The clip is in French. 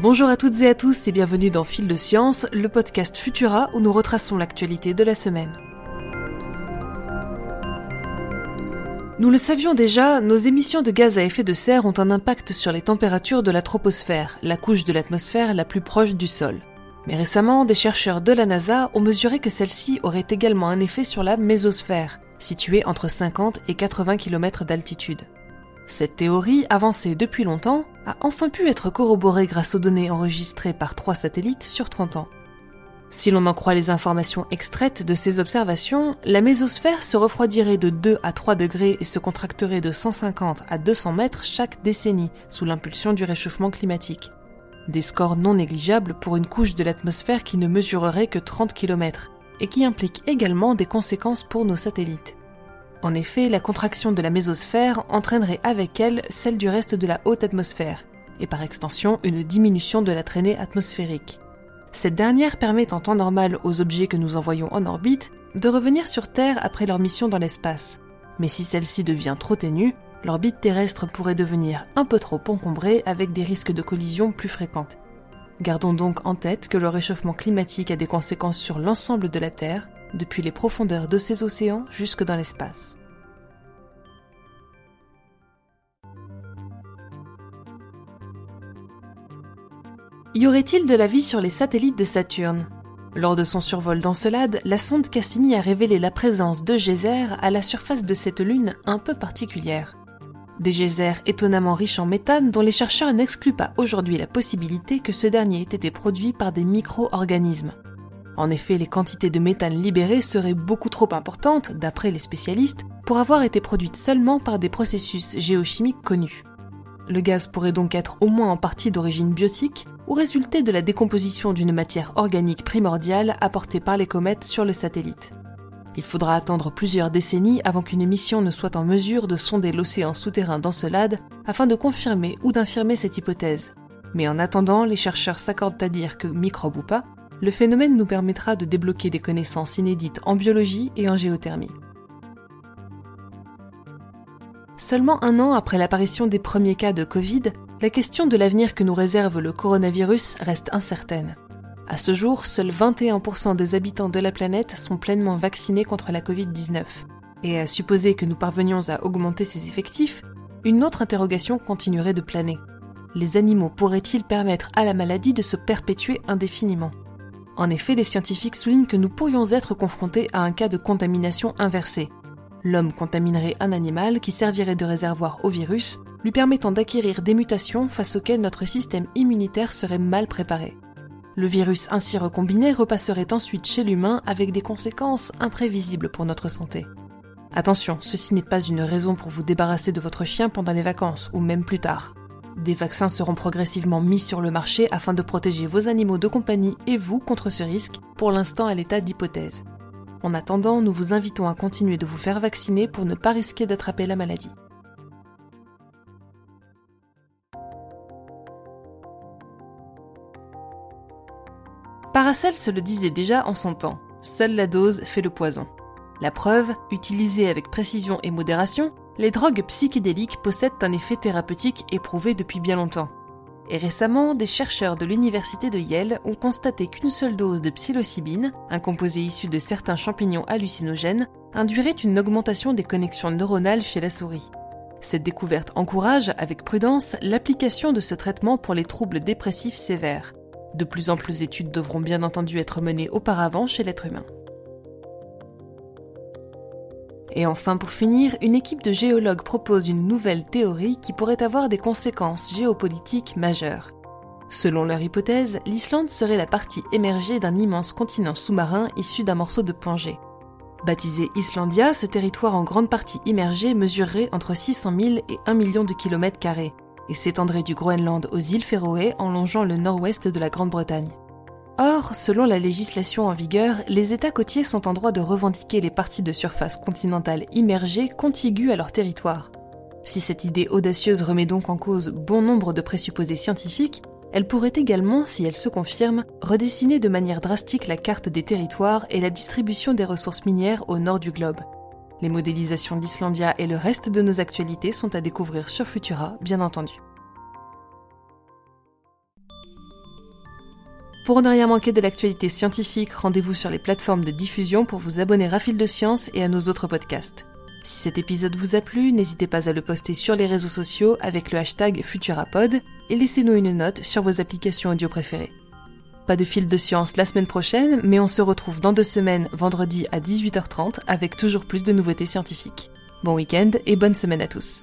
Bonjour à toutes et à tous et bienvenue dans Fil de Science, le podcast Futura où nous retraçons l'actualité de la semaine. Nous le savions déjà, nos émissions de gaz à effet de serre ont un impact sur les températures de la troposphère, la couche de l'atmosphère la plus proche du sol. Mais récemment, des chercheurs de la NASA ont mesuré que celle-ci aurait également un effet sur la mésosphère, située entre 50 et 80 km d'altitude. Cette théorie, avancée depuis longtemps, a enfin pu être corroborée grâce aux données enregistrées par trois satellites sur 30 ans. Si l'on en croit les informations extraites de ces observations, la mésosphère se refroidirait de 2 à 3 degrés et se contracterait de 150 à 200 mètres chaque décennie sous l'impulsion du réchauffement climatique. Des scores non négligeables pour une couche de l'atmosphère qui ne mesurerait que 30 km et qui implique également des conséquences pour nos satellites. En effet, la contraction de la mésosphère entraînerait avec elle celle du reste de la haute atmosphère, et par extension une diminution de la traînée atmosphérique. Cette dernière permet en temps normal aux objets que nous envoyons en orbite de revenir sur Terre après leur mission dans l'espace. Mais si celle-ci devient trop ténue, l'orbite terrestre pourrait devenir un peu trop encombrée avec des risques de collision plus fréquentes. Gardons donc en tête que le réchauffement climatique a des conséquences sur l'ensemble de la Terre depuis les profondeurs de ces océans jusque dans l'espace. Y aurait-il de la vie sur les satellites de Saturne? Lors de son survol d'Encelade, la sonde Cassini a révélé la présence de geysers à la surface de cette lune un peu particulière. Des geysers étonnamment riches en méthane dont les chercheurs n'excluent pas aujourd'hui la possibilité que ce dernier ait été produit par des micro-organismes. En effet, les quantités de méthane libérées seraient beaucoup trop importantes, d'après les spécialistes, pour avoir été produites seulement par des processus géochimiques connus. Le gaz pourrait donc être au moins en partie d'origine biotique ou résulter de la décomposition d'une matière organique primordiale apportée par les comètes sur le satellite. Il faudra attendre plusieurs décennies avant qu'une mission ne soit en mesure de sonder l'océan souterrain d'Encelade afin de confirmer ou d'infirmer cette hypothèse. Mais en attendant, les chercheurs s'accordent à dire que, microbe ou pas, le phénomène nous permettra de débloquer des connaissances inédites en biologie et en géothermie. Seulement un an après l'apparition des premiers cas de Covid, la question de l'avenir que nous réserve le coronavirus reste incertaine. À ce jour, seuls 21% des habitants de la planète sont pleinement vaccinés contre la Covid-19. Et à supposer que nous parvenions à augmenter ces effectifs, une autre interrogation continuerait de planer. Les animaux pourraient-ils permettre à la maladie de se perpétuer indéfiniment? En effet, les scientifiques soulignent que nous pourrions être confrontés à un cas de contamination inversée. L'homme contaminerait un animal qui servirait de réservoir au virus, lui permettant d'acquérir des mutations face auxquelles notre système immunitaire serait mal préparé. Le virus ainsi recombiné repasserait ensuite chez l'humain avec des conséquences imprévisibles pour notre santé. Attention, ceci n'est pas une raison pour vous débarrasser de votre chien pendant les vacances ou même plus tard. Des vaccins seront progressivement mis sur le marché afin de protéger vos animaux de compagnie et vous contre ce risque, pour l'instant à l'état d'hypothèse. En attendant, nous vous invitons à continuer de vous faire vacciner pour ne pas risquer d'attraper la maladie. Paracels se le disait déjà en son temps, seule la dose fait le poison. La preuve, utilisée avec précision et modération, les drogues psychédéliques possèdent un effet thérapeutique éprouvé depuis bien longtemps. Et récemment, des chercheurs de l'université de Yale ont constaté qu'une seule dose de psilocybine, un composé issu de certains champignons hallucinogènes, induirait une augmentation des connexions neuronales chez la souris. Cette découverte encourage, avec prudence, l'application de ce traitement pour les troubles dépressifs sévères. De plus en plus d'études devront bien entendu être menées auparavant chez l'être humain. Et enfin, pour finir, une équipe de géologues propose une nouvelle théorie qui pourrait avoir des conséquences géopolitiques majeures. Selon leur hypothèse, l'Islande serait la partie émergée d'un immense continent sous-marin issu d'un morceau de Pangée. Baptisé Islandia, ce territoire en grande partie immergé mesurerait entre 600 000 et 1 million de kilomètres carrés et s'étendrait du Groenland aux îles Féroé en longeant le nord-ouest de la Grande-Bretagne. Or, selon la législation en vigueur, les États côtiers sont en droit de revendiquer les parties de surface continentale immergées contiguës à leur territoire. Si cette idée audacieuse remet donc en cause bon nombre de présupposés scientifiques, elle pourrait également, si elle se confirme, redessiner de manière drastique la carte des territoires et la distribution des ressources minières au nord du globe. Les modélisations d'Islandia et le reste de nos actualités sont à découvrir sur Futura, bien entendu. Pour ne rien manquer de l'actualité scientifique, rendez-vous sur les plateformes de diffusion pour vous abonner à Fil de Science et à nos autres podcasts. Si cet épisode vous a plu, n'hésitez pas à le poster sur les réseaux sociaux avec le hashtag Futurapod et laissez-nous une note sur vos applications audio préférées. Pas de fil de science la semaine prochaine, mais on se retrouve dans deux semaines, vendredi à 18h30, avec toujours plus de nouveautés scientifiques. Bon week-end et bonne semaine à tous.